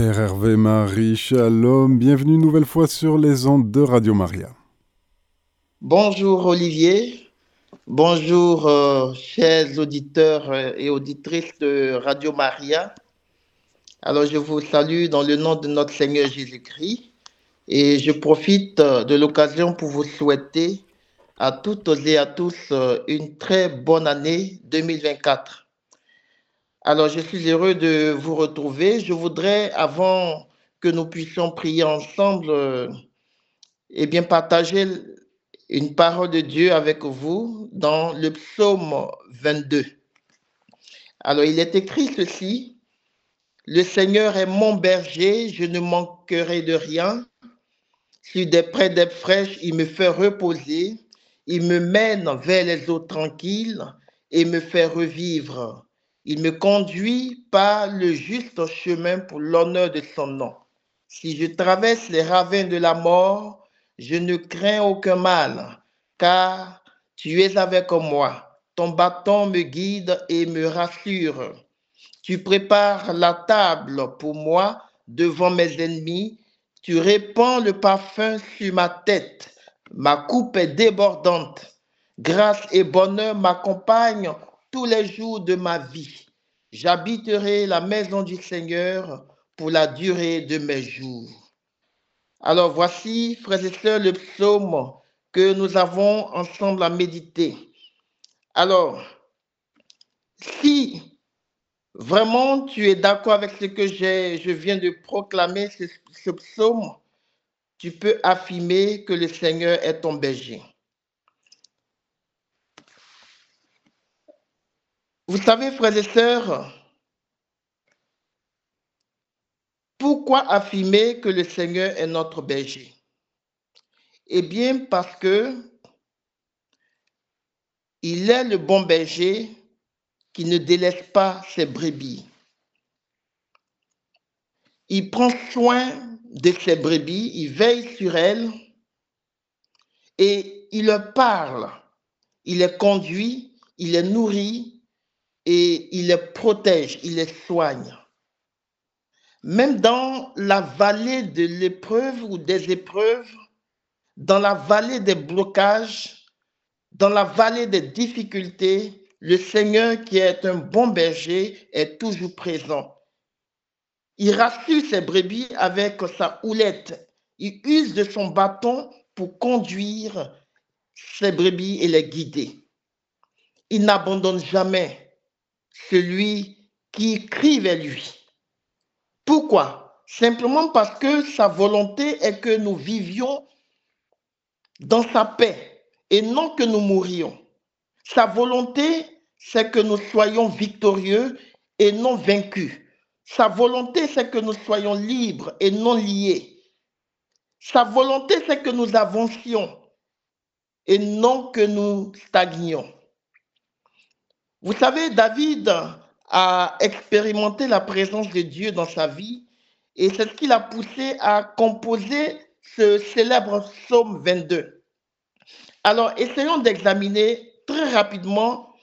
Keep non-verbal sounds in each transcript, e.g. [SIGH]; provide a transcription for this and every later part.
Père Hervé Marie, shalom, bienvenue nouvelle fois sur les ondes de Radio Maria. Bonjour Olivier, bonjour euh, chers auditeurs euh, et auditrices de Radio Maria. Alors je vous salue dans le nom de notre Seigneur Jésus-Christ et je profite euh, de l'occasion pour vous souhaiter à toutes et à tous une très bonne année 2024. Alors, je suis heureux de vous retrouver. Je voudrais, avant que nous puissions prier ensemble, euh, eh bien, partager une parole de Dieu avec vous dans le psaume 22. Alors, il est écrit ceci. Le Seigneur est mon berger, je ne manquerai de rien. Sur des prés d'herbes fraîches, il me fait reposer. Il me mène vers les eaux tranquilles et me fait revivre. Il me conduit par le juste chemin pour l'honneur de son nom. Si je traverse les ravins de la mort, je ne crains aucun mal, car tu es avec moi. Ton bâton me guide et me rassure. Tu prépares la table pour moi devant mes ennemis. Tu répands le parfum sur ma tête. Ma coupe est débordante. Grâce et bonheur m'accompagnent tous les jours de ma vie. J'habiterai la maison du Seigneur pour la durée de mes jours. Alors voici, frères et sœurs, le psaume que nous avons ensemble à méditer. Alors, si vraiment tu es d'accord avec ce que je viens de proclamer, ce, psaume, tu peux affirmer que le Seigneur est ton berger. Vous savez, frères et sœurs, pourquoi affirmer que le Seigneur est notre berger? Eh bien, parce que il est le bon berger qui ne délaisse pas ses brebis. Il prend soin de ses brebis, il veille sur elles et il leur parle, il les conduit, il les nourrit, et il les protège, il les soigne. Même dans la vallée de l'épreuve ou des épreuves, dans la vallée des blocages, dans la vallée des difficultés, le Seigneur qui est un bon berger est toujours présent. Il rassure ses brebis avec sa houlette. Il use de son bâton pour conduire ses brebis et les guider. Il n'abandonne jamais celui qui crie vers lui. Pourquoi? Simplement parce que sa volonté est que nous vivions dans sa paix et non que nous mourions. Sa volonté, c'est que nous soyons victorieux et non vaincus. Sa volonté, c'est que nous soyons libres et non liés. Sa volonté, c'est que nous avancions et non que nous stagnions. Vous savez, David a expérimenté la présence de Dieu dans sa vie et c'est ce qui l'a poussé à composer ce célèbre psaume 22. Alors, essayons d'examiner très rapidement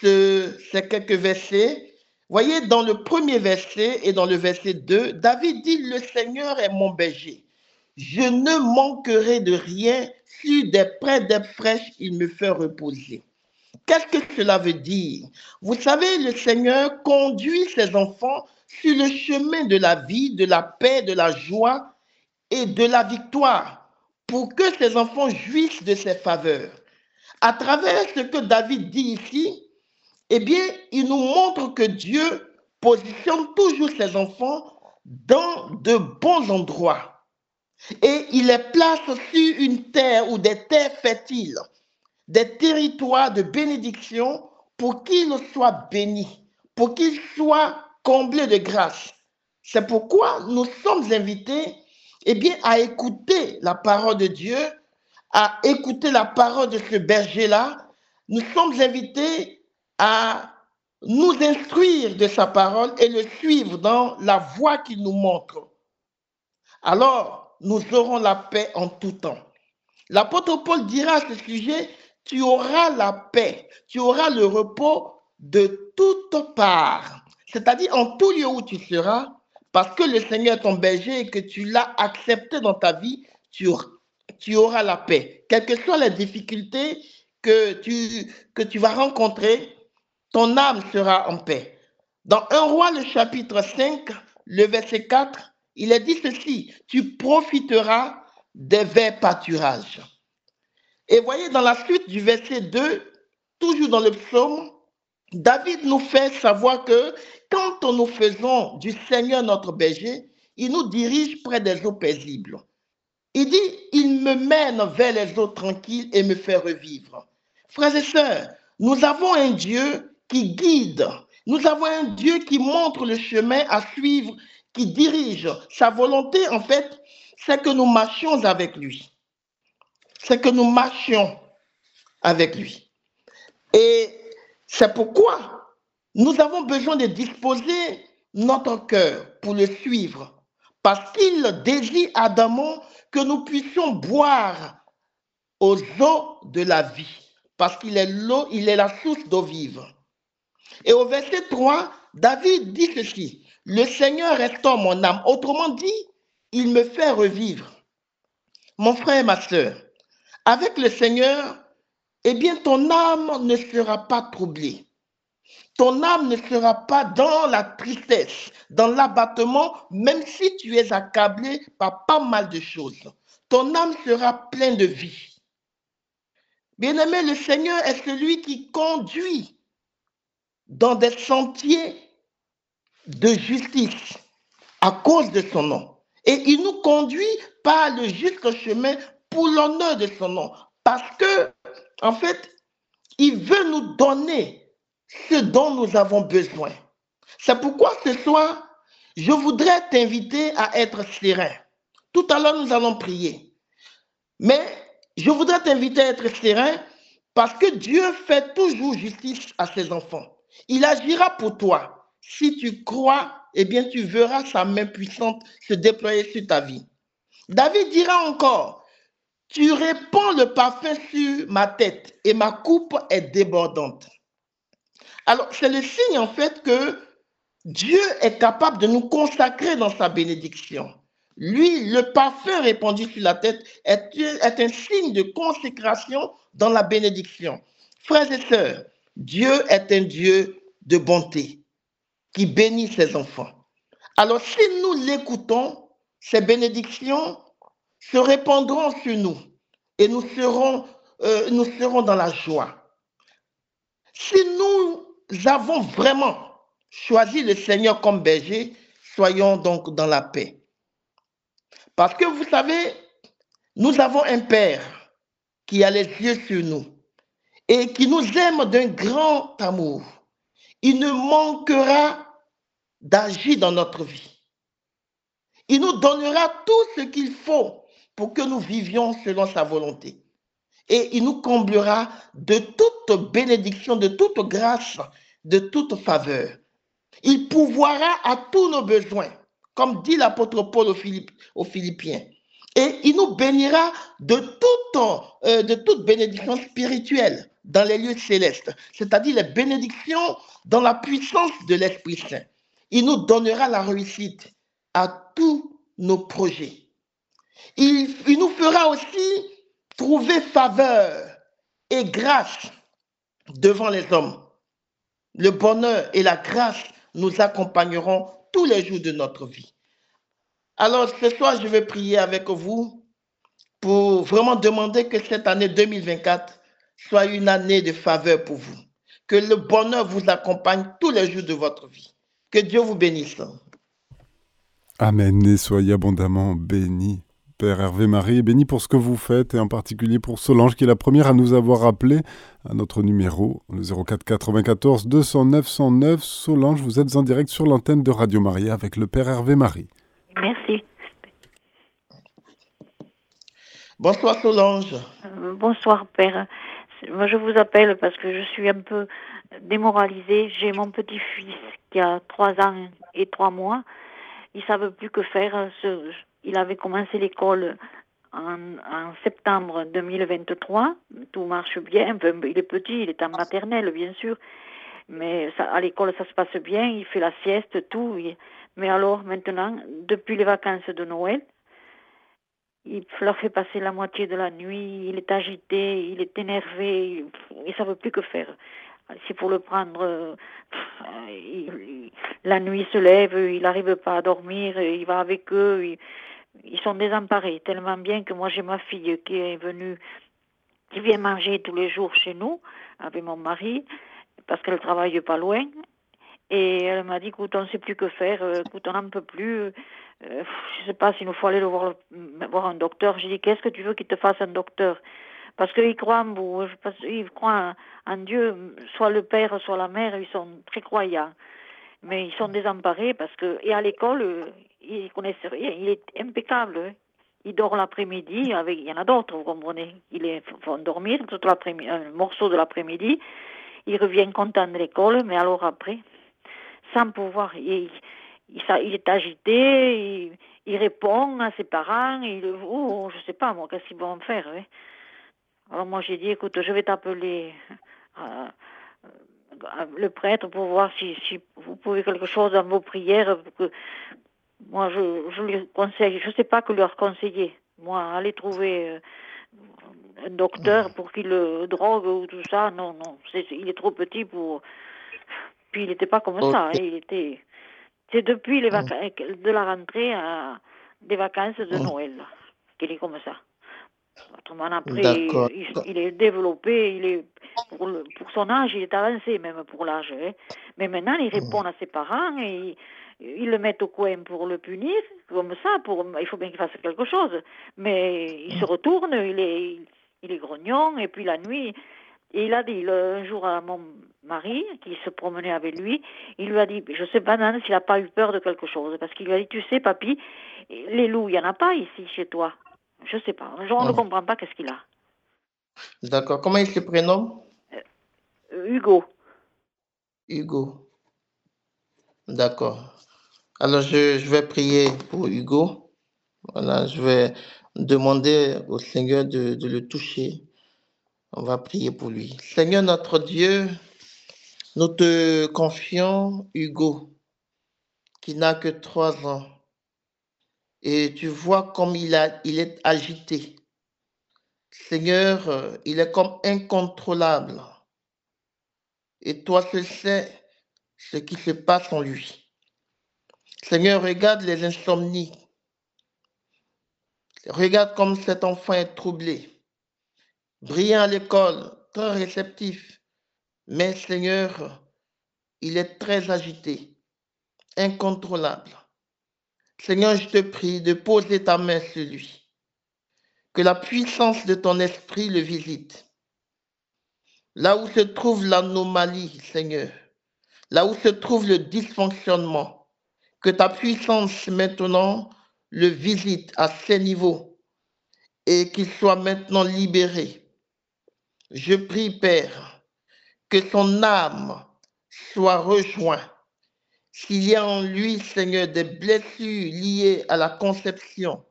ces quelques versets. Voyez, dans le premier verset et dans le verset 2, David dit, le Seigneur est mon berger. Je ne manquerai de rien. Sur des prés d'herbes fraîches, il me fait reposer. Qu'est-ce que cela veut dire? Vous savez, le Seigneur conduit ses enfants sur le chemin de la vie, de la paix, de la joie et de la victoire pour que ses enfants jouissent de ses faveurs. À travers ce que David dit ici, eh bien, il nous montre que Dieu positionne toujours ses enfants dans de bons endroits. Et il les place sur une terre ou des terres fertiles des territoires de bénédiction pour qu'ils soient bénis, pour qu'ils soient comblés de grâce. C'est pourquoi nous sommes invités eh bien, à écouter la parole de Dieu, à écouter la parole de ce berger-là. Nous sommes invités à nous instruire de sa parole et le suivre dans la voie qu'il nous montre. Alors, nous aurons la paix en tout temps. L'apôtre Paul dira à ce sujet tu auras la paix, tu auras le repos de toutes parts. C'est-à-dire en tout lieu où tu seras, parce que le Seigneur est ton berger et que tu l'as accepté dans ta vie, tu, auras la paix. Quelles que soient les difficultés que tu, que tu vas rencontrer, ton âme sera en paix. Dans 1 roi, le chapitre 5, le verset 4, il est dit ceci, tu profiteras des verts pâturages. Et voyez, dans la suite du verset 2, toujours dans le psaume, David nous fait savoir que quand nous faisons du Seigneur notre berger, il nous dirige près des eaux paisibles. Il dit, il me mène vers les eaux tranquilles et me fait revivre. Frères et sœurs, nous avons un Dieu qui guide. Nous avons un Dieu qui montre le chemin à suivre, qui dirige. Sa volonté, en fait, c'est que nous marchions avec lui. C'est que nous marchions avec lui. Et c'est pourquoi nous avons besoin de disposer notre cœur pour le suivre. Parce qu'il désire adamant que nous puissions boire aux eaux de la vie, parce qu'il est l'eau, il est la source d'eau vive. Et au verset 3, David dit ceci, le Seigneur restaure mon âme. Autrement dit, il me fait revivre. Mon frère et ma soeur, avec le Seigneur, eh bien, ton âme ne sera pas troublée. Ton âme ne sera pas dans la tristesse, dans l'abattement, même si tu es accablé par pas mal de choses. Ton âme sera pleine de vie. Bien-aimé, le Seigneur est celui qui conduit dans des sentiers de justice à cause de son nom. Et il nous conduit par le juste chemin pour l'honneur de son nom. Parce que, en fait, il veut nous donner ce dont nous avons besoin. C'est pourquoi ce soir, je voudrais t'inviter à être serein. Tout à l'heure, nous allons prier. Mais je voudrais t'inviter à être serein parce que Dieu fait toujours justice à ses enfants. Il agira pour toi. Si tu crois, eh bien, tu verras sa main puissante se déployer sur ta vie. David dira encore, tu répands le parfum sur ma tête et ma coupe est débordante. Alors, c'est le signe en fait que Dieu est capable de nous consacrer dans sa bénédiction. Lui, le parfum répandu sur la tête est, un signe de consécration dans la bénédiction. Frères et sœurs, Dieu est un Dieu de bonté qui bénit ses enfants. Alors, si nous l'écoutons, ces bénédictions se répandront sur nous et nous serons, euh, nous serons dans la joie. Si nous nous avons vraiment choisi le Seigneur comme berger, soyons donc dans la paix. Parce que vous savez, nous avons un Père qui a les yeux sur nous et qui nous aime d'un grand amour. Il ne manquera d'agir dans notre vie. Il nous donnera tout ce qu'il faut pour que nous vivions selon sa volonté et il nous comblera de toute bénédiction, de toute grâce, de toute faveur. Il pourvoira à tous nos besoins, comme dit l'apôtre Paul aux, Philippiens. Et il nous bénira de toute, euh, de toute bénédiction spirituelle dans les lieux célestes, c'est-à-dire les bénédictions dans la puissance de l'Esprit Saint. Il nous donnera la réussite à tous nos projets. Il, nous fera aussi trouver faveur et grâce devant les hommes. Le bonheur et la grâce nous accompagneront tous les jours de notre vie. Alors ce soir, je vais prier avec vous pour vraiment demander que cette année 2024 soit une année de faveur pour vous. Que le bonheur vous accompagne tous les jours de votre vie. Que Dieu vous bénisse. Amen et soyez abondamment bénis. Père Hervé Marie, béni pour ce que vous faites et en particulier pour Solange qui est la première à nous avoir rappelé à notre numéro, le 04 94 209 109. Solange, vous êtes en direct sur l'antenne de Radio Maria avec le Père Hervé Marie. Merci. Bonsoir Solange. Euh, bonsoir Père. Moi je vous appelle parce que je suis un peu démoralisée. J'ai mon petit-fils qui a trois ans et trois mois. Il ne savent plus que faire. Ce il avait commencé l'école en, septembre 2023. Tout marche bien. il est petit, il est en maternelle, bien sûr. Mais à l'école, ça se passe bien. Il fait la sieste, tout. Mais alors, maintenant, depuis les vacances de Noël, il leur fait passer la moitié de la nuit, il est agité, il est énervé, il ne savent plus que faire. C'est pour le prendre, euh, la nuit il se lève, il n'arrive pas à dormir, il va avec eux, ils sont désemparés tellement bien que moi j'ai ma fille qui est venue, qui vient manger tous les jours chez nous avec mon mari parce qu'elle travaille pas loin. Et elle m'a dit écoute on ne sait plus que faire, euh, écoute on n'en peut plus, euh, je sais pas s'il nous faut aller le voir, voir un docteur. J'ai dit qu'est-ce que tu veux qu'il te fasse un docteur? Parce qu'ils croient en ils croient en Dieu, soit le père, soit la mère, ils sont très croyants. Mais ils sont désemparés parce que et à l'école il connaissent rien, il est impeccable. Hein. Il dort l'après-midi, avec, il y en a d'autres, vous comprenez. Il est, faut dormir tout l'après-midi, un morceau de l'après-midi. Il revient content de l'école, mais alors après, sans pouvoir, il, il, est agité, il, répond à ses parents, il, oh, je sais pas moi, qu'est-ce qu'ils vont faire. Hein. Alors moi j'ai dit, écoute, je vais t'appeler euh, euh, le prêtre pour voir si, si vous pouvez quelque chose dans vos prières que moi, je, je lui conseille, je ne sais pas que leur conseiller. Moi, aller trouver euh, un docteur pour qu'il le drogue ou tout ça, non, non. il est trop petit pour. Puis il n'était pas comme ça. Il était. C'est depuis les vacances, de la rentrée à des vacances de Noël qu'il est comme ça. Autrement, après, il, est développé, il est pour, pour, son âge, il est avancé même pour l'âge. Hein. Mais maintenant, il répond à ses parents et ils le mettent au coin pour le punir, comme ça, pour, il faut bien qu'il fasse quelque chose. Mais il se retourne, il est, il est grognon, et puis la nuit, et il a dit un jour à mon mari, qui se promenait avec lui, il lui a dit, je sais pas, s'il n'a pas eu peur de quelque chose, parce qu'il lui a dit, tu sais, papy, les loups, il n'y en a pas ici chez toi. Je sais pas, je ne comprend pas qu'est-ce qu'il a. D'accord. Comment il se prénomme euh, Hugo. Hugo. D'accord. Alors, je, vais prier pour Hugo. Voilà, je vais demander au Seigneur de, le toucher. On va prier pour lui. Seigneur notre Dieu, nous te confions Hugo, qui n'a que trois ans. Et tu vois comme il est agité. Seigneur, il est comme incontrôlable. Et toi, tu sais ce qui se passe en lui. Seigneur, regarde les insomnies. Regarde comme cet enfant est troublé. Brillant à l'école, très réceptif. Mais Seigneur, il est très agité, incontrôlable. Seigneur, je te prie de poser ta main sur lui. Que la puissance de ton esprit le visite. Là où se trouve l'anomalie, Seigneur. Là où se trouve le dysfonctionnement que ta puissance maintenant le visite à ces niveaux et qu'il soit maintenant libéré. Je prie, Père, que son âme soit rejointe. S'il y a en lui, Seigneur, des blessures liées à la conception,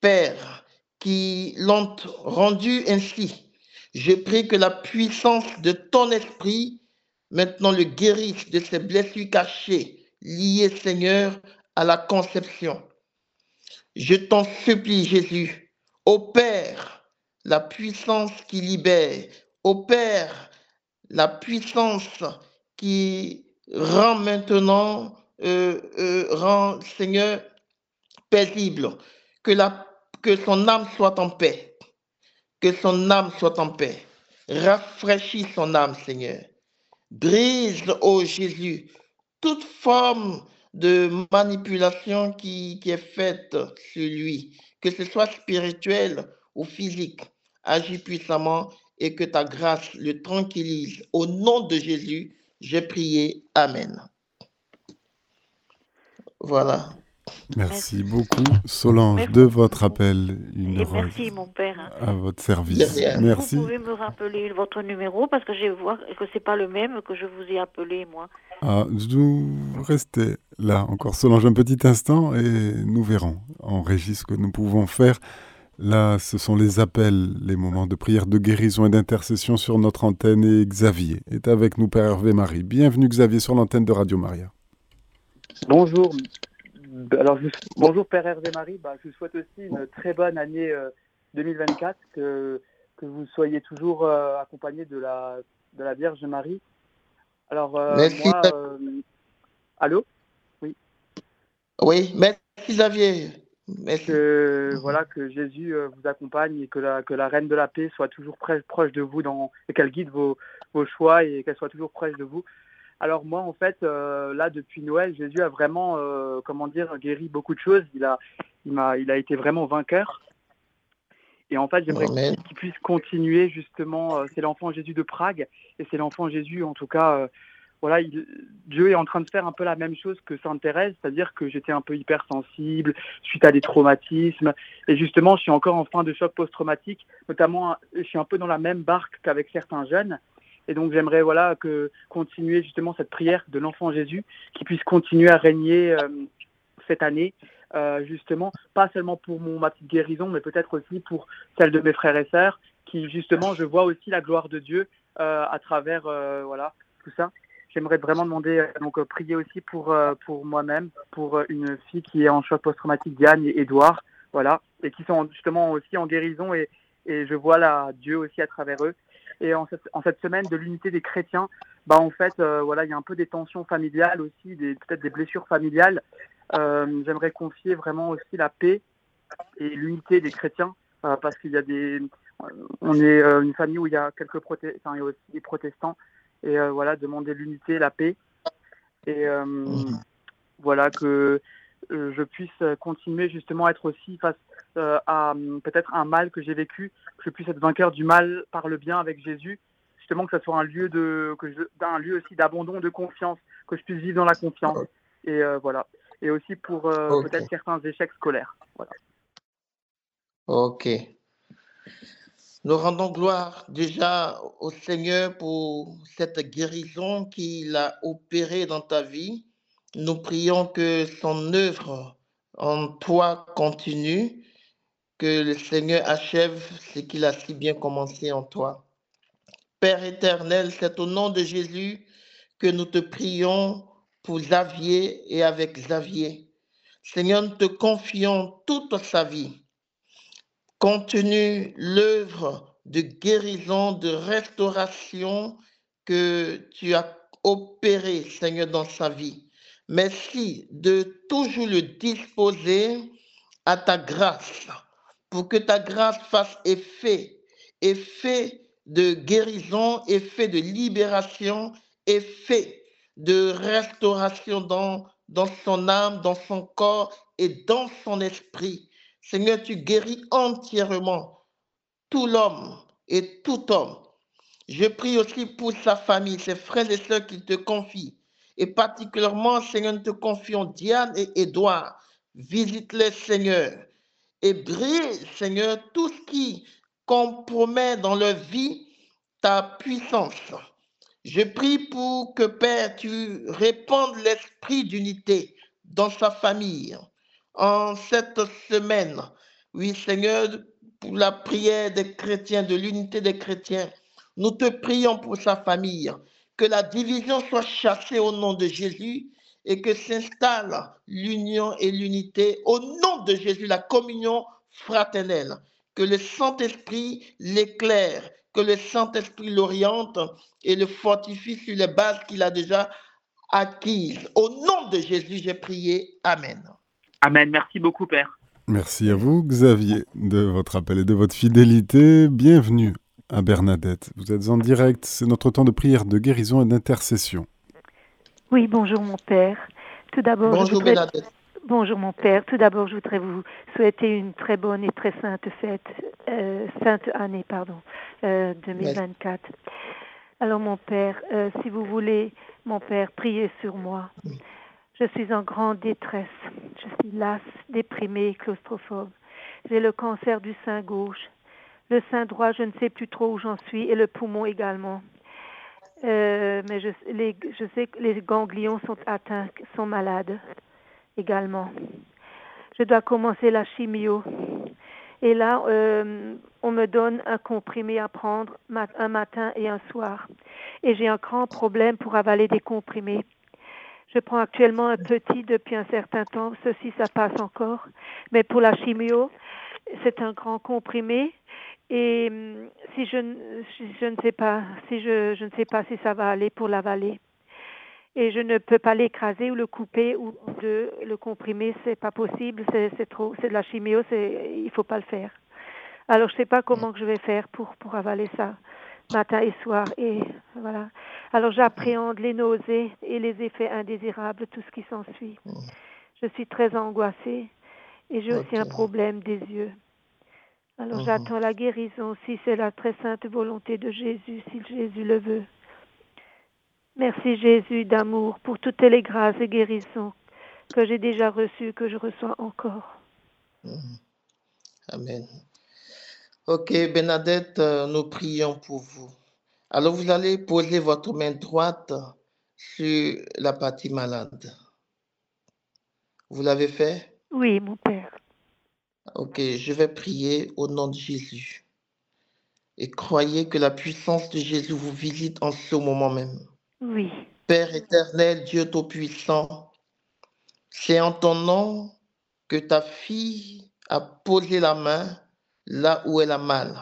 Père, qui l'ont rendu ainsi, je prie que la puissance de ton esprit maintenant le guérisse de ces blessures cachées lié, Seigneur, à la conception. Je t'en supplie, Jésus, opère la puissance qui libère, opère la puissance qui rend maintenant, euh, euh, Seigneur, paisible, que son âme soit en paix, que son âme soit en paix. Rafraîchis son âme, Seigneur. Brise, ô Jésus, toute forme de manipulation qui, est faite sur lui, que ce soit spirituel ou physique, agit puissamment et que ta grâce le tranquillise. Au nom de Jésus, j'ai prié. Amen. Voilà. Merci beaucoup, Solange, de votre appel. Une merci, mon père. À votre service. Merci. Vous pouvez me rappeler votre numéro parce que je vois que c'est pas le même que je vous ai appelé, moi. Ah, vous restez là encore, Solange, un petit instant et nous verrons en régie ce que nous pouvons faire. Là, ce sont les appels, les moments de prière, de guérison et d'intercession sur notre antenne. Et Xavier est avec nous, Père Hervé Marie. Bienvenue, Xavier, sur l'antenne de Radio Maria. Bonjour. Alors, bonjour Père Hervé Marie. Bah, je vous souhaite aussi une très bonne année 2024, que, que vous soyez toujours accompagné de la, de la Vierge Marie. Alors, moi, allô? Oui. Oui, merci Xavier. Que, voilà, que Jésus euh, vous accompagne et que la, que la Reine de la Paix soit toujours proche de vous dans, et qu'elle guide vos, vos choix et qu'elle soit toujours proche de vous. Alors moi, en fait, euh, là, depuis Noël, Jésus a vraiment, euh, comment dire, guéri beaucoup de choses. Il a, il, m'a, il a été vraiment vainqueur. Et en fait, j'aimerais qu'il puisse continuer justement. c'est l'enfant Jésus de Prague et c'est l'enfant Jésus, en tout cas, voilà, Dieu est en train de faire un peu la même chose que Sainte Thérèse, c'est-à-dire que j'étais un peu hypersensible suite à des traumatismes. Et justement, je suis encore en fin de choc post-traumatique, notamment, je suis un peu dans la même barque qu'avec certains jeunes. Et donc, j'aimerais voilà que continuer justement cette prière de l'enfant Jésus, qui puisse continuer à régner euh, cette année, euh, justement, pas seulement pour mon, ma petite guérison, mais peut-être aussi pour celle de mes frères et sœurs, qui justement, je vois aussi la gloire de Dieu euh, à travers voilà tout ça j'aimerais vraiment demander, euh, donc euh, prier aussi pour, euh, pour moi-même, pour une fille qui est en choc post-traumatique, Diane et Edouard, voilà, et qui sont justement aussi en guérison et, et je vois là Dieu aussi à travers eux. Et en cette, en cette semaine de l'unité des chrétiens, bah en fait, voilà, il y a un peu des tensions familiales aussi, des, peut-être des blessures familiales. j'aimerais confier vraiment aussi la paix et l'unité des chrétiens, parce qu'il y a des, on est une famille où il y a quelques proté enfin, il y a aussi des protestants et euh, voilà, demander l'unité, la paix. Et euh, mhm. voilà, que euh, je puisse continuer justement à être aussi face à peut-être un mal que j'ai vécu, que je puisse être vainqueur du mal par le bien avec Jésus, justement que ce soit un lieu de, que je, un lieu aussi d'abandon, de confiance, que je puisse vivre dans la confiance. Et voilà. Et aussi pour peut-être certains échecs scolaires. Voilà. Ok. Nous rendons gloire déjà au Seigneur pour cette guérison qu'il a opérée dans ta vie. Nous prions que son œuvre en toi continue, que le Seigneur achève ce qu'il a si bien commencé en toi. Père éternel, c'est au nom de Jésus que nous te prions pour Xavier et avec Xavier. Seigneur, nous te confions toute sa vie contenu l'œuvre de guérison, de restauration que tu as opérée, Seigneur, dans sa vie. Merci de toujours le disposer à ta grâce, pour que ta grâce fasse effet, effet de guérison, effet de libération, effet de restauration dans, son âme, dans son corps et dans son esprit. Seigneur, tu guéris entièrement tout l'homme et tout homme. Je prie aussi pour sa famille, ses frères et sœurs qui te confient. Et particulièrement, Seigneur, nous te confions Diane et Édouard. Visite-les, Seigneur. Et brise, Seigneur, tout ce qui compromet dans leur vie ta puissance. Je prie pour que, Père, tu répandes l'esprit d'unité dans sa famille, en cette semaine. Oui, Seigneur, pour la prière des chrétiens, de l'unité des chrétiens, nous te prions pour sa famille, que la division soit chassée au nom de Jésus et que s'installe l'union et l'unité au nom de Jésus, la communion fraternelle. Que le Saint-Esprit l'éclaire, que le Saint-Esprit l'oriente et le fortifie sur les bases qu'il a déjà acquises. Au nom de Jésus, j'ai prié. Amen. Amen. Merci beaucoup, Père. Merci à vous, Xavier, de votre appel et de votre fidélité. Bienvenue à Bernadette. Vous êtes en direct. C'est notre temps de prière, de guérison et d'intercession. Oui, bonjour, mon Père. Tout d'abord. Bonjour, Bernadette. Bonjour, mon Père. Tout d'abord, je voudrais vous souhaiter une très bonne et très sainte fête, euh, sainte année, pardon, 2024. Euh, Alors, mon Père, euh, si vous voulez, mon Père, priez sur moi. Je suis en grande détresse. Je suis lasse, déprimée, claustrophobe. J'ai le cancer du sein gauche. Le sein droit, je ne sais plus trop où j'en suis, et le poumon également. Euh, mais je, sais que les ganglions sont atteints, sont malades également. Je dois commencer la chimio. Et là, euh, on me donne un comprimé à prendre un matin et un soir. Et j'ai un grand problème pour avaler des comprimés. Je prends actuellement un petit depuis un certain temps. Ceci, ça passe encore. Mais pour la chimio, c'est un grand comprimé. Et hum, si je, je ne sais pas, si je, je ne sais pas si ça va aller pour l'avaler. Et je ne peux pas l'écraser ou le couper ou de le comprimer, c'est pas possible, c'est trop, c'est de la chimio, c'est, il faut pas le faire. Alors je sais pas comment que je vais faire pour pour avaler ça matin et soir et voilà. Alors j'appréhende les nausées et les effets indésirables, tout ce qui s'ensuit. Je suis très angoissée et j'ai aussi un problème des yeux. Alors j'attends la guérison si c'est la très sainte volonté de Jésus, si Jésus le veut. Merci Jésus d'amour pour toutes les grâces et guérisons que j'ai déjà reçues, que je reçois encore. Amen. Ok, Bernadette, euh, nous prions pour vous. Alors vous allez poser votre main droite sur la partie malade. Vous l'avez fait? Oui, mon Père. Ok, je vais prier au nom de Jésus. Et croyez que la puissance de Jésus vous visite en ce moment même. Oui. Père éternel, Dieu Tout-Puissant, c'est en ton nom que ta fille a posé la main là où elle a mal,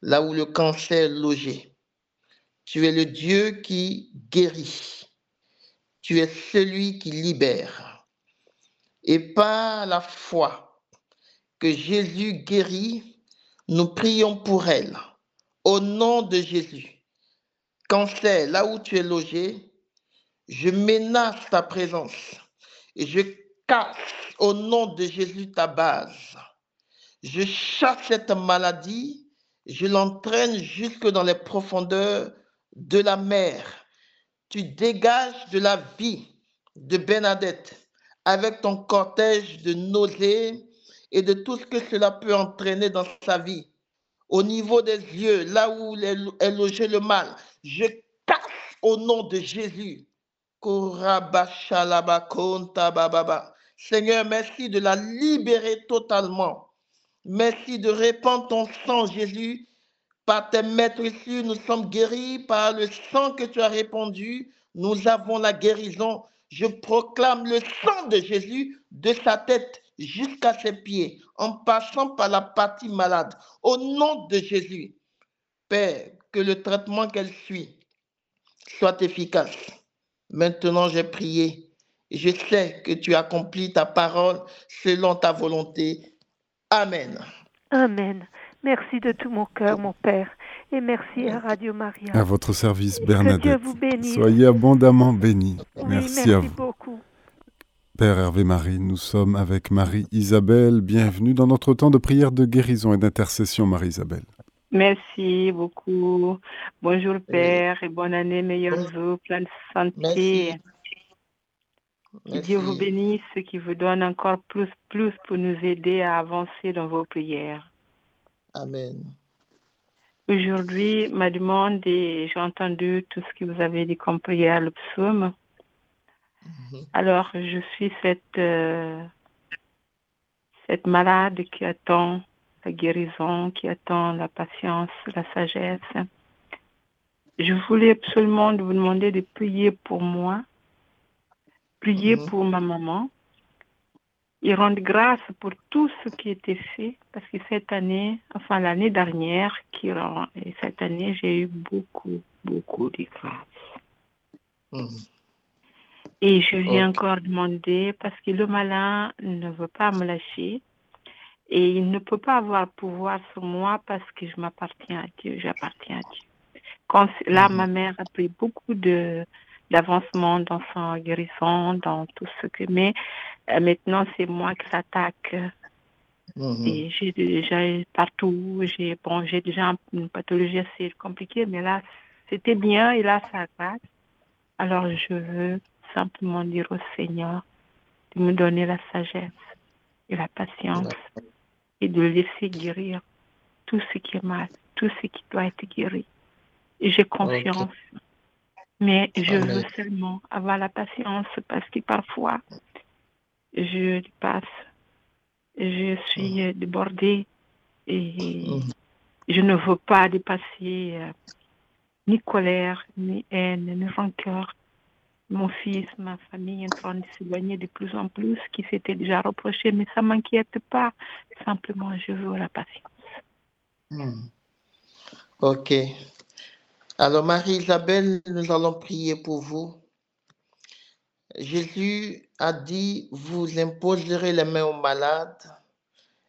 là où le cancer est logé. Tu es le Dieu qui guérit. Tu es celui qui libère. Et par la foi que Jésus guérit, nous prions pour elle. Au nom de Jésus. Cancer, là où tu es logé, je menace ta présence et je casse au nom de Jésus ta base. Je chasse cette maladie, je l'entraîne jusque dans les profondeurs de la mer. Tu dégages de la vie de Bernadette avec ton cortège de nausées et de tout ce que cela peut entraîner dans sa vie. Au niveau des yeux, là où est logé le mal, je casse au nom de Jésus. Seigneur, merci de la libérer totalement. Merci de répandre ton sang, Jésus. Par tes maîtres ici, nous sommes guéris par le sang que tu as répandu. Nous avons la guérison. Je proclame le sang de Jésus de sa tête jusqu'à ses pieds, en passant par la partie malade. Au nom de Jésus, Père, que le traitement qu'elle suit soit efficace. Maintenant, j'ai prié. Je sais que tu accomplis ta parole selon ta volonté. Amen. Amen. Merci de tout mon cœur, mon Père. Et merci à Radio Maria. À votre service, Bernadette. Que Dieu vous bénisse. Soyez abondamment bénis. Oui, merci, à vous. beaucoup. Père Hervé Marie, nous sommes avec Marie-Isabelle. Bienvenue dans notre temps de prière de guérison et d'intercession, Marie-Isabelle. Merci beaucoup. Bonjour Père et bonne année, meilleurs vœux, plein de santé. Merci. Que Dieu vous bénisse, qui vous donne encore plus, plus pour nous aider à avancer dans vos prières. Amen. Aujourd'hui, ma demande, et j'ai entendu tout ce que vous avez dit comme prière, le psaume. Mhm. Alors, je suis cette, euh, cette malade qui attend la guérison, qui attend la patience, la sagesse. Je voulais absolument vous demander de prier pour moi, prier Mhm. pour ma maman et rendre grâce pour tout ce qui a été fait parce que cette année, enfin l'année dernière, qui cette année, j'ai eu beaucoup, beaucoup de grâce. Mhm. Et je viens Ok. encore demander parce que le malin ne veut pas me lâcher et il ne peut pas avoir pouvoir sur moi parce que je m'appartiens à Dieu, j'appartiens à Dieu. Quand là, Mhm. ma mère a pris beaucoup de d'avancement dans son guérison, dans tout ce que mais euh, maintenant c'est moi qui l'attaque Mhm. et j'ai déjà partout, j'ai bon, j'ai déjà une pathologie assez compliquée, mais là c'était bien et là ça passe. Alors je veux simplement dire au Seigneur de me donner la sagesse et la patience et de laisser guérir tout ce qui est mal, tout ce qui doit être guéri. J'ai confiance. Mais je veux seulement avoir la patience parce que parfois, je passe, je suis euh, débordée et Mhm. je ne veux pas dépasser euh, ni colère, ni haine, ni rancœur. Mon fils, ma famille en train de s'éloigner de plus en plus, qui s'était déjà reproché, mais ça m'inquiète pas. Simplement, je veux la patience. Hmm. Ok. Alors, Marie-Isabelle, nous allons prier pour vous. Jésus a dit, vous imposerez les mains aux malades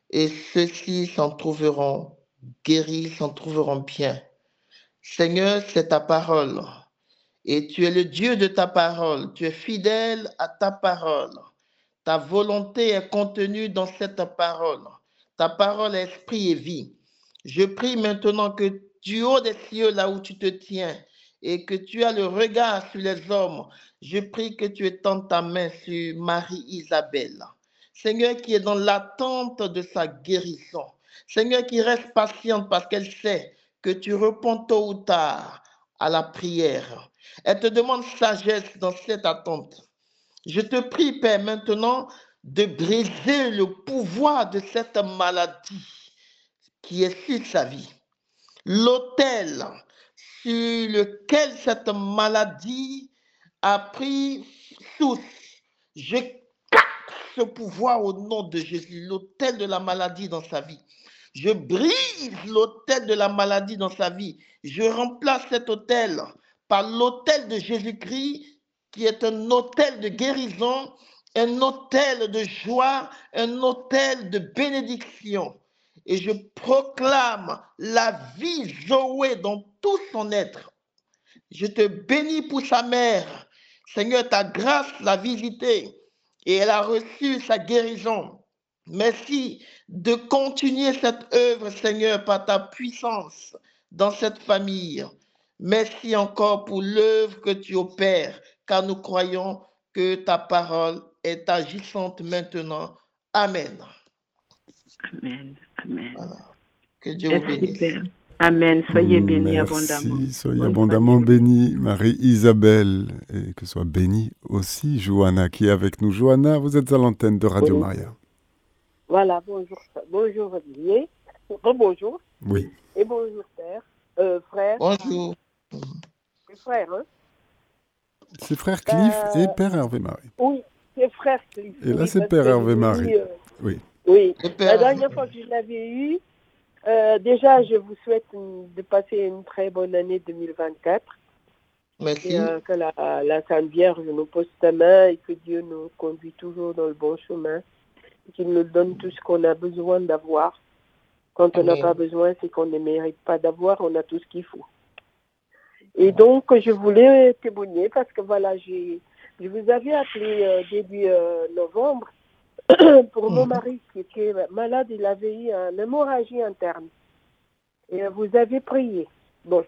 et ceux-ci s'en trouveront guéris, s'en trouveront bien. Seigneur, c'est ta parole. Et tu es le Dieu de ta parole. Tu es fidèle à ta parole. Ta volonté est contenue dans cette parole. Ta parole est esprit et vie. Je prie maintenant que du haut des cieux, là où tu te tiens, et que tu as le regard sur les hommes, je prie que tu étendes ta main sur Marie-Isabelle. Seigneur, qui est dans l'attente de sa guérison. Seigneur, qui reste patiente parce qu'elle sait que tu réponds tôt ou tard à la prière. Elle te demande sagesse dans cette attente. Je te prie, Père, maintenant de briser le pouvoir de cette maladie qui est sur sa vie. L'autel sur lequel cette maladie a pris source. Je casse ce pouvoir au nom de Jésus, l'autel de la maladie dans sa vie. Je brise l'autel de la maladie dans sa vie. Je remplace cet autel par l'autel de Jésus-Christ, qui est un autel de guérison, un autel de joie, un autel de bénédiction. Et je proclame la vie Zoé dans tout son être. Je te bénis pour sa mère. Seigneur, ta grâce l'a visitée et elle a reçu sa guérison. Merci de continuer cette œuvre, Seigneur, par ta puissance dans cette famille. Merci encore pour l'œuvre que tu opères, car nous croyons que ta parole est agissante maintenant. Amen. Amen. Amen. Que Dieu vous bénisse. Amen. Soyez bénis Merci, abondamment. soyez abondamment bénis, Marie-Isabelle, et que soit bénie aussi Johanna qui est avec nous. Johanna, vous êtes à l'antenne de Radio Oui. Maria. Voilà, bonjour, bonjour Olivier, bonjour, Oui. et bonjour père, euh, frère, Bonjour. C'est frère, hein C'est frère Cliff Euh, et Père Hervé Marie. Oui, c'est frère Cliff. Et là, c'est Père Hervé Marie. euh, Oui. oui, la dernière fois que je l'avais eu, euh, déjà, je vous souhaite une- de passer une très bonne année 2024. Merci. Et, euh, que la, la Sainte Vierge nous pose sa main et que Dieu nous conduit toujours dans le bon chemin. et Qu'il nous donne tout ce qu'on a besoin d'avoir. Quand on n'a pas besoin, c'est qu'on ne mérite pas d'avoir, on a tout ce qu'il faut. Et donc, je voulais témoigner parce que voilà, j'ai, je vous avais appelé euh, début euh, novembre [CLEARS THROAT] pour mon Mhm. mari qui était malade, il avait eu une hémorragie interne. Et euh, vous avez prié. Bon,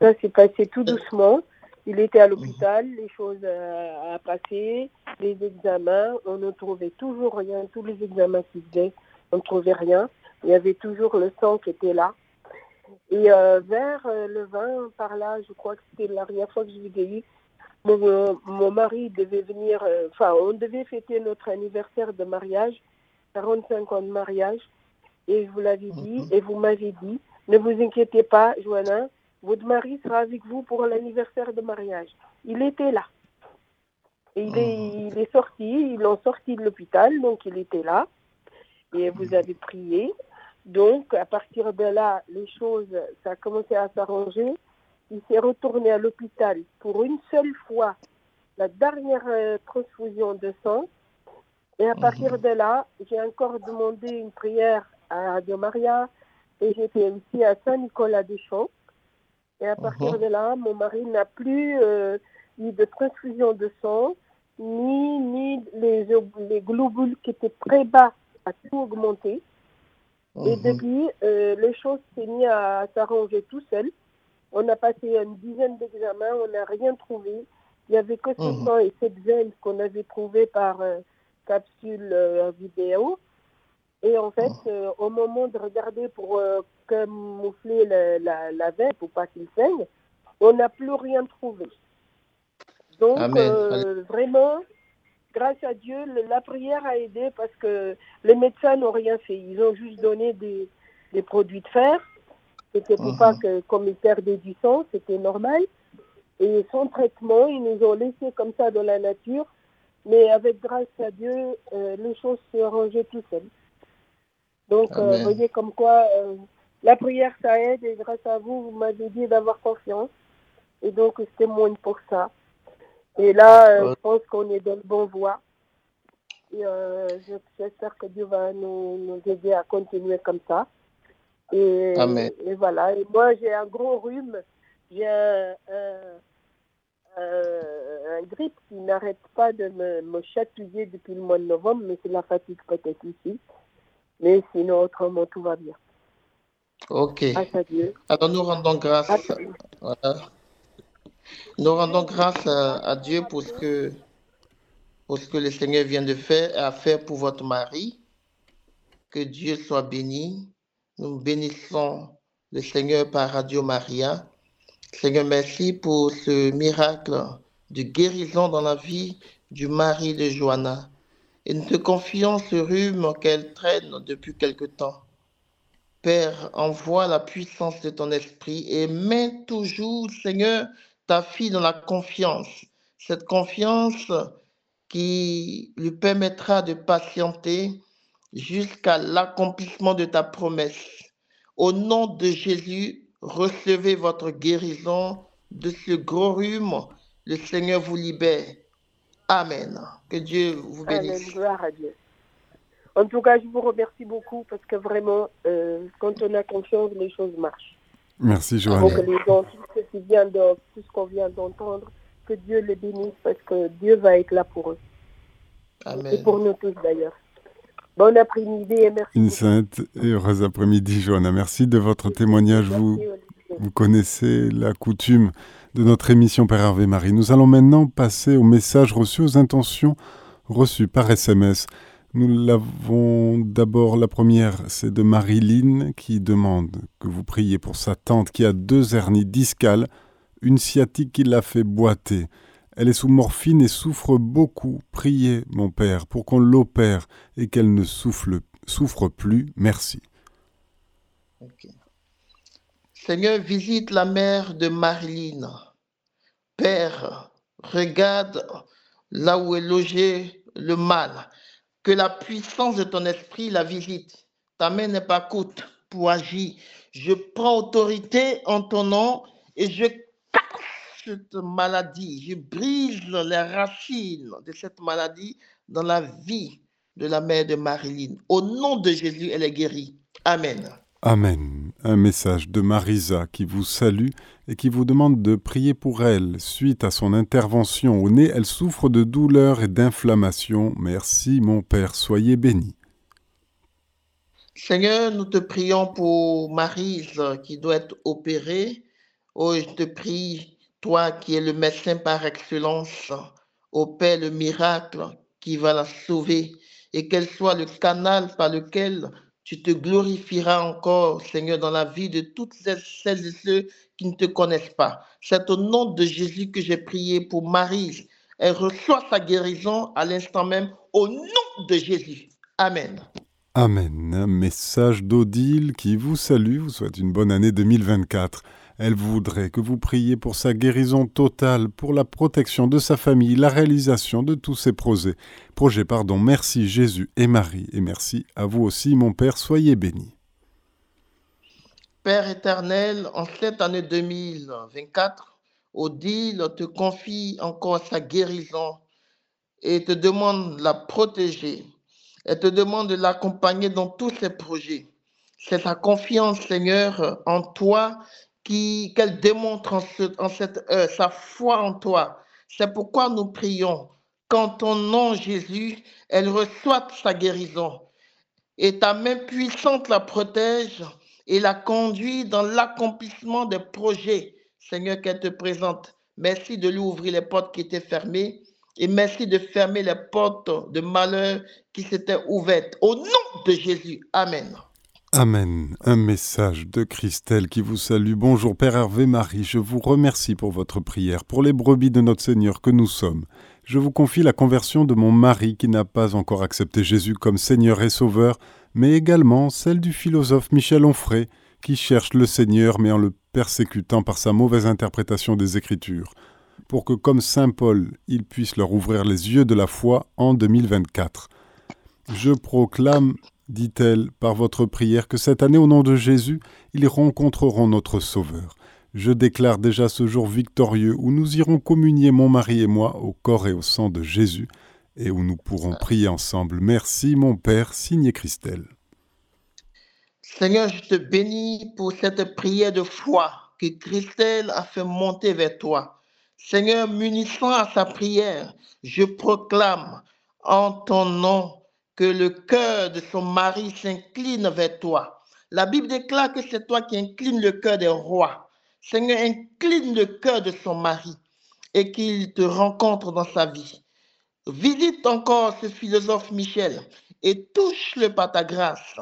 ça s'est passé tout doucement. Il était à l'hôpital, les choses à passer, les examens, on ne trouvait toujours rien. Tous les examens qu'il faisait, on ne trouvait rien. Il y avait toujours le sang qui était là. Et euh, vers euh, le 20, par là, je crois que c'était la dernière fois que je vous ai eu, mon, euh, mon mari devait venir, enfin, on devait fêter notre anniversaire de mariage, 45 ans de mariage, et je vous l'avais dit, Mhm. et vous m'avez dit, ne vous inquiétez pas, Joanna, votre mari sera avec vous pour l'anniversaire de mariage. Il était là. Et il, est, il est sorti, ils l'ont sorti de l'hôpital, donc il était là. Et vous avez prié. Donc, à partir de là, les choses, ça a commencé à s'arranger. Il s'est retourné à l'hôpital pour une seule fois, la dernière euh, transfusion de sang. Et à partir de là, j'ai encore demandé une prière à Radio Maria et j'étais aussi à Saint-Nicolas-des-Champs. Et à partir Mhm. de là, mon mari n'a plus euh, eu de transfusion de sang, ni, ni les, les globules qui étaient très bas à tout augmenter. Et Mhm. depuis, euh, les choses s'est mis à s'arranger tout seul. On a passé une dizaine d'examens, on n'a rien trouvé. Il n'y avait que ce Mhm. sang et cette veine qu'on avait trouvé par euh, capsule euh, vidéo. Et en fait, euh, au moment de regarder pour camoufler la, la, la veine pour pas qu'il saigne, on n'a plus rien trouvé. Donc, euh, vraiment, grâce à Dieu, le- la prière a aidé parce que les médecins n'ont rien fait. Ils ont juste donné des, des produits de fer. C'était pour Mhm. pas que, comme ils perdaient du sang, c'était normal. Et sans traitement, ils nous ont laissés comme ça dans la nature. Mais avec grâce à Dieu, euh, les choses se arrangeaient tout seules. Donc, euh, vous voyez comme quoi euh, la prière, ça aide. Et grâce à vous, vous m'avez dit d'avoir confiance. Et donc, je témoigne pour ça. Et là, euh, Ouais. je pense qu'on est dans le bon voie. Et euh, je- j'espère que Dieu va nous, nous aider à continuer comme ça. Et, Amen. et voilà. Et moi, j'ai un gros rhume. J'ai un, un, un- grippe qui n'arrête pas de me, me chatouiller depuis le mois de novembre, mais c'est la fatigue peut-être ici. Mais sinon, autrement, tout va bien. Ok. Grâce à Dieu. Alors nous rendons grâce. Voilà. Nous rendons grâce à, Dieu pour ce que pour ce que le Seigneur vient de faire et à faire pour votre mari. Que Dieu soit béni. Nous bénissons le Seigneur par Radio Maria. Seigneur, merci pour ce miracle de guérison dans la vie du mari de Johanna. Et nous te confions ce rhume qu'elle traîne depuis quelque temps. Père, envoie la puissance de ton esprit et mets toujours, Seigneur, ta fille dans la confiance. Cette confiance qui lui permettra de patienter jusqu'à l'accomplissement de ta promesse. Au nom de Jésus, recevez votre guérison de ce gros rhume. Le Seigneur vous libère. Amen. Que Dieu vous Amen. bénisse. Gloire à Dieu. En tout cas, je vous remercie beaucoup parce que vraiment, euh, quand on a confiance, les choses marchent. Merci Donc, Johanna. les gens, tout ce qui vient de, tout ce qu'on vient d'entendre, que Dieu les bénisse parce que Dieu va être là pour eux. Et Amen. pour nous tous d'ailleurs. Bon après-midi et merci. Une sainte et heureuse après-midi Johanna. Merci de votre témoignage. Vous, Merci. Vous connaissez la coutume de notre émission Père Hervé Marie. Nous allons maintenant passer aux messages reçus, aux intentions reçues par SMS. Nous l'avons d'abord, la première, c'est de Marilyn qui demande que vous priez pour sa tante qui a deux hernies discales, une sciatique qui l'a fait boiter. Elle est sous morphine et souffre beaucoup. Priez, mon Père, pour qu'on l'opère et qu'elle ne souffre plus. Merci. Seigneur, visite la mère de Marilyn. Père, regarde là où est logé le mal. Que la puissance de ton esprit la visite. Ta main n'est pas courte pour agir. Je prends autorité en ton nom et je casse cette maladie. Je brise les racines de cette maladie dans la vie de la mère de Marilyn. Au nom de Jésus, elle est guérie. Amen. Amen. Un message de Marisa qui vous salue et qui vous demande de prier pour elle. Suite à son intervention au nez, elle souffre de douleurs et d'inflammation. Merci mon Père, soyez béni. Seigneur, nous te prions pour Marise qui doit être opérée. Oh, je te prie, toi qui es le médecin par excellence, opère le miracle qui va la sauver et qu'elle soit le canal par lequel tu te glorifieras encore, Seigneur, dans la vie de toutes celles et ceux qui ne te connaissent pas. C'est au nom de Jésus que j'ai prié pour Marise. Elle reçoit sa guérison à l'instant même au nom de Jésus. Amen. Amen. Un message d'Odile qui vous salue, vous souhaite une bonne année 2024. Elle voudrait que vous priez pour sa guérison totale, pour la protection de sa famille, la réalisation de tous ses projets. Projets, pardon. Merci Jésus et Marie, et merci à vous aussi, mon Père, soyez bénis. Père éternel, en cette année 2024, Odile te confie encore sa guérison et te demande de la protéger. Elle te demande de l'accompagner dans tous ses projets. C'est sa confiance, Seigneur, en toi qu'elle démontre en, en cette heure, sa foi en toi. C'est pourquoi nous prions qu'en ton nom, Jésus, elle reçoive sa guérison et ta main puissante la protège et la conduit dans l'accomplissement des projets, Seigneur, qu'elle te présente. Merci de lui ouvrir les portes qui étaient fermées et merci de fermer les portes de malheur qui s'étaient ouvertes. Au nom de Jésus. Amen. Amen. Un message de Christelle qui vous salue. Bonjour Père Hervé Marie, je vous remercie pour votre prière, pour les brebis de notre Seigneur que nous sommes. Je vous confie la conversion de mon mari qui n'a pas encore accepté Jésus comme Seigneur et Sauveur, mais également celle du philosophe Michel Onfray qui cherche le Seigneur mais en le persécutant par sa mauvaise interprétation des Écritures, pour que, comme Saint Paul, il puisse leur ouvrir les yeux de la foi en 2024. Je proclame, dit-elle, par votre prière, que cette année, au nom de Jésus, ils rencontreront notre Sauveur. Je déclare déjà ce jour victorieux où nous irons communier mon mari et moi au corps et au sang de Jésus et où nous pourrons prier ensemble. Merci mon Père, signé Christelle. Seigneur, je te bénis pour cette prière de foi que Christelle a fait monter vers toi. Seigneur, munissant à sa prière, je proclame en ton nom que le cœur de son mari s'incline vers toi. La Bible déclare que c'est toi qui inclines le cœur des rois. Seigneur, incline le cœur de son mari et qu'il te rencontre dans sa vie. Visite encore ce philosophe Michel et touche-le par ta grâce.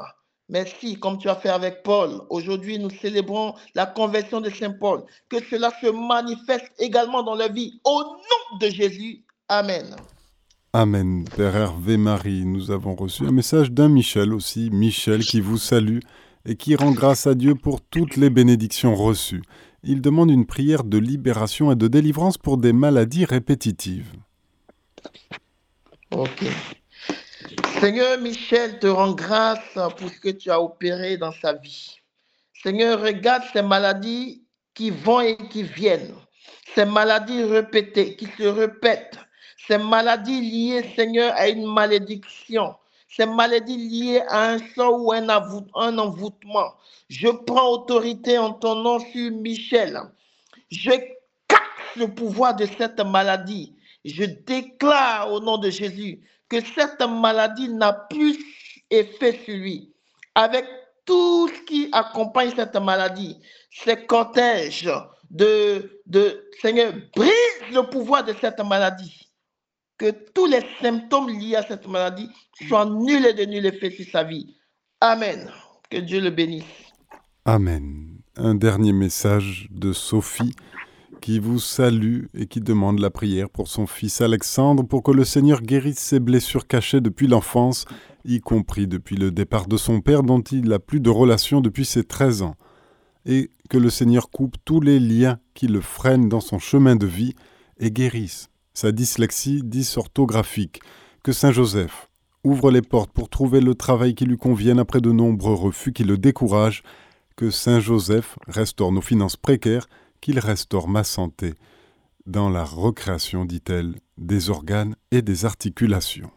Merci, comme tu as fait avec Paul. Aujourd'hui, nous célébrons la conversion de Saint Paul. Que cela se manifeste également dans la vie. Au nom de Jésus. Amen. Amen. Père Hervé Marie, nous avons reçu un message d'un Michel aussi. Michel qui vous salue et qui rend grâce à Dieu pour toutes les bénédictions reçues il demande une prière de libération et de délivrance pour des maladies répétitives. Ok. Seigneur Michel te rend grâce pour ce que tu as opéré dans sa vie. Seigneur, regarde ces maladies qui vont et qui viennent, ces maladies répétées, qui se répètent, ces maladies liées, Seigneur, à une malédiction, ces maladies liées à un sort ou un, envoûtement. Je prends autorité en ton nom sur Michel. Je casse le pouvoir de cette maladie. Je déclare au nom de Jésus que cette maladie n'a plus effet sur lui. Avec tout ce qui accompagne cette maladie, ces cortèges de Seigneur, brise le pouvoir de cette maladie. Que tous les symptômes liés à cette maladie soient nuls et de nul effet sur sa vie. Amen. Que Dieu le bénisse. Amen. Un dernier message de Sophie qui vous salue et qui demande la prière pour son fils Alexandre pour que le Seigneur guérisse ses blessures cachées depuis l'enfance, y compris depuis le départ de son père dont il n'a plus de relation depuis ses 13 ans, et que le Seigneur coupe tous les liens qui le freinent dans son chemin de vie et guérisse sa dyslexie dysorthographique, que Saint Joseph ouvre les portes pour trouver le travail qui lui convienne après de nombreux refus qui le découragent que Saint Joseph restaure nos finances précaires, qu'il restaure ma santé, dans la recréation, dit-elle, des organes et des articulations.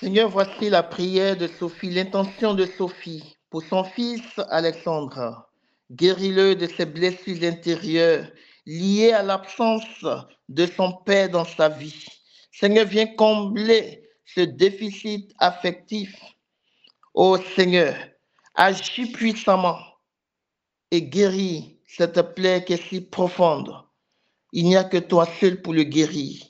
Seigneur, voici la prière de Sophie, l'intention de Sophie pour son fils Alexandre. Guéris-le de ses blessures intérieures liées à l'absence de son père dans sa vie. Seigneur, viens combler ce déficit affectif Ô Seigneur, agis puissamment et guéris cette plaie qui est si profonde. Il n'y a que toi seul pour le guérir.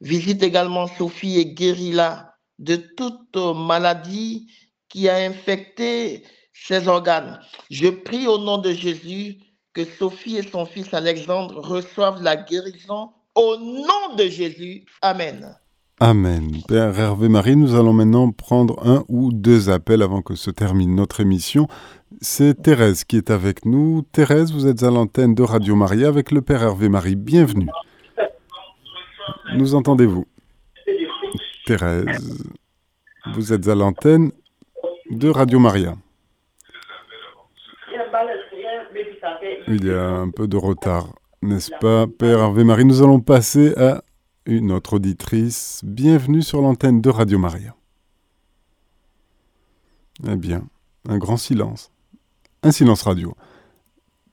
Visite également Sophie et guéris-la de toute maladie qui a infecté ses organes. Je prie au nom de Jésus que Sophie et son fils Alexandre reçoivent la guérison au nom de Jésus. Amen. Amen. Père Hervé Marie, nous allons maintenant prendre un ou deux appels avant que se termine notre émission. C'est Thérèse qui est avec nous. Thérèse, vous êtes à l'antenne de Radio Maria avec le Père Hervé Marie. Bienvenue. Nous entendez-vous? Thérèse, vous êtes à l'antenne de Radio Maria. Il y a un peu de retard, n'est-ce pas, Père Hervé Marie? Nous allons passer à une autre auditrice. Bienvenue sur l'antenne de Radio Maria. Eh bien, un grand silence. Un silence radio.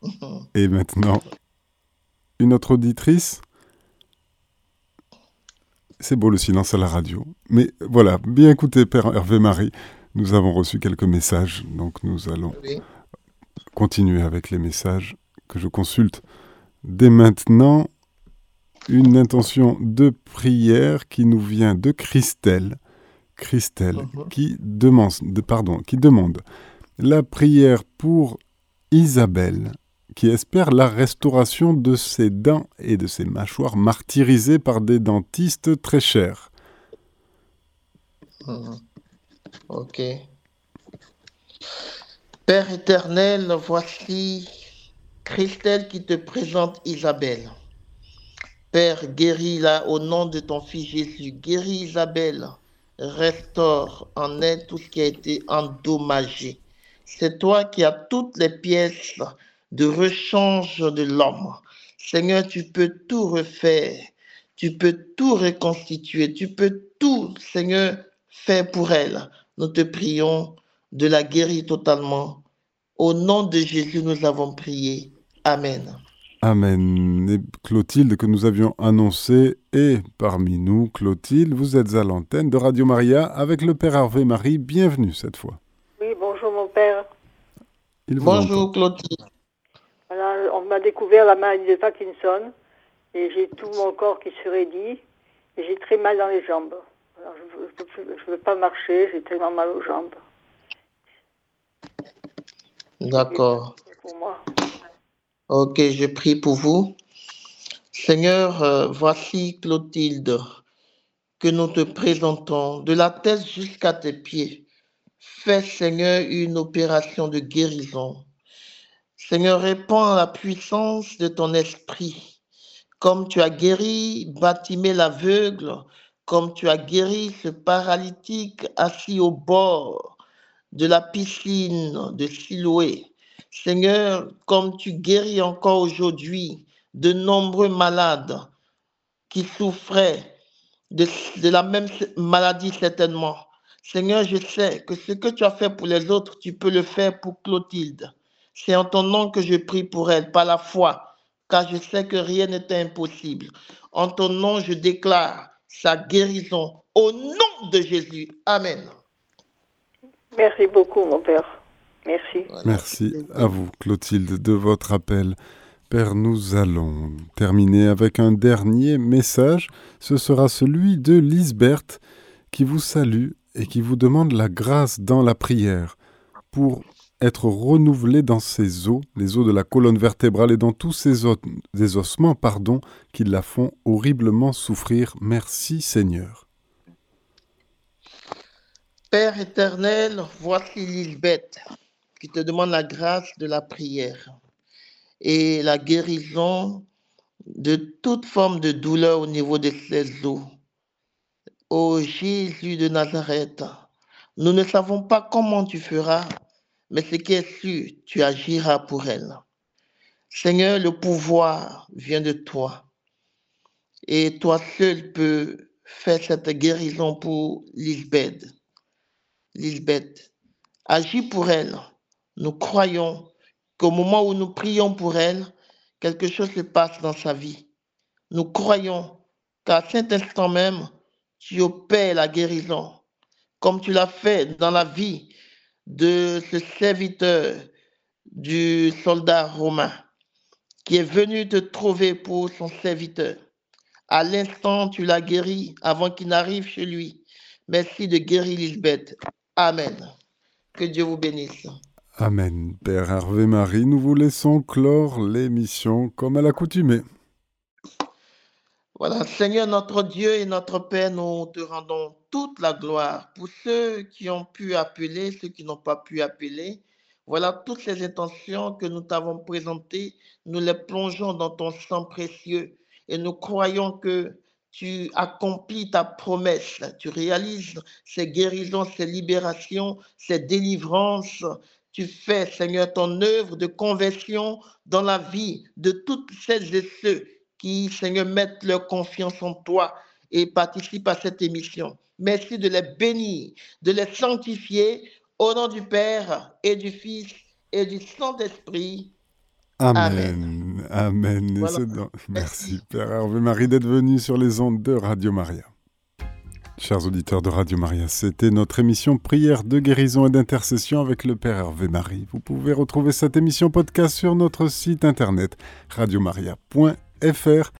[LAUGHS] Et maintenant, une autre auditrice. C'est beau le silence à la radio. Mais voilà, bien écoutez, Père Hervé Marie, nous avons reçu quelques messages, donc nous allons continuer avec les messages que je consulte dès maintenant une intention de prière qui nous vient de Christelle, Christelle uh-huh. qui, demande, pardon, qui demande la prière pour Isabelle, qui espère la restauration de ses dents et de ses mâchoires martyrisées par des dentistes très chers. Uh-huh. Ok. Père éternel, voici Christelle qui te présente Isabelle. Père, guéris-la au nom de ton Fils Jésus. Guéris Isabelle. Restaure en elle tout ce qui a été endommagé. C'est toi qui as toutes les pièces de rechange de l'homme. Seigneur, tu peux tout refaire. Tu peux tout reconstituer. Tu peux tout, Seigneur, faire pour elle. Nous te prions de la guérir totalement. Au nom de Jésus, nous avons prié. Amen. Amen. Et Clotilde, que nous avions annoncé, est parmi nous. Clotilde, vous êtes à l'antenne de Radio Maria avec le Père Hervé Marie. Bienvenue cette fois. Oui, bonjour mon père. Bonjour. Clotilde. Voilà, on m'a découvert la maladie de Parkinson et j'ai tout mon corps qui se raidit et j'ai très mal dans les jambes. Alors, je ne veux pas marcher, j'ai tellement mal aux jambes. D'accord. C'est pour moi. Ok, je prie pour vous. Seigneur, euh, voici Clotilde que nous te présentons de la tête jusqu'à tes pieds. Fais, Seigneur, une opération de guérison. Seigneur, répands la puissance de ton esprit. Comme tu as guéri Batimé l'aveugle, comme tu as guéri ce paralytique assis au bord de la piscine de Siloé. Seigneur, comme tu guéris encore aujourd'hui de nombreux malades qui souffraient de, la même maladie certainement. Seigneur, je sais que ce que tu as fait pour les autres, tu peux le faire pour Clotilde. C'est en ton nom que je prie pour elle, par la foi, car je sais que rien n'est impossible. En ton nom, je déclare sa guérison au nom de Jésus. Amen. Merci beaucoup mon père. Merci. Merci à vous, Clotilde, de votre appel. Père, nous allons terminer avec un dernier message. Ce sera celui de Lisbeth qui vous salue et qui vous demande la grâce dans la prière pour être renouvelé dans ses os, les os de la colonne vertébrale et dans tous ces os, des ossements pardon, qui la font horriblement souffrir. Merci Seigneur. Père éternel, voici Lisbeth qui te demande la grâce de la prière et la guérison de toute forme de douleur au niveau de ses os. Ô Jésus de Nazareth, nous ne savons pas comment tu feras, mais ce qui est sûr, tu agiras pour elle. Seigneur, le pouvoir vient de toi. Et toi seul peux faire cette guérison pour Lisbeth. Lisbeth, agis pour elle. Nous croyons qu'au moment où nous prions pour elle, quelque chose se passe dans sa vie. Nous croyons qu'à cet instant même, tu opères la guérison, comme tu l'as fait dans la vie de ce serviteur du soldat romain qui est venu te trouver pour son serviteur. À l'instant, tu l'as guéri avant qu'il n'arrive chez lui. Merci de guérir Lisbeth. Amen. Que Dieu vous bénisse. Amen. Père Hervé Marie, nous vous laissons clore l'émission comme à l'accoutumée. Voilà, Seigneur notre Dieu et notre Père, nous te rendons toute la gloire pour ceux qui ont pu appeler, ceux qui n'ont pas pu appeler. Voilà toutes ces intentions que nous t'avons présentées, nous les plongeons dans ton sang précieux et nous croyons que tu accomplis ta promesse, tu réalises ces guérisons, ces libérations, ces délivrances. Tu fais, Seigneur, ton œuvre de conversion dans la vie de toutes celles et ceux qui, Seigneur, mettent leur confiance en toi et participent à cette émission. Merci de les bénir, de les sanctifier au nom du Père et du Fils et du Saint-Esprit. Amen. Amen. Voilà. Merci, Père Hervé Marie, d'être venu sur les ondes de Radio Maria. Chers auditeurs de Radio Maria, c'était notre émission Prière de guérison et d'intercession avec le Père Hervé Marie. Vous pouvez retrouver cette émission podcast sur notre site internet radiomaria.fr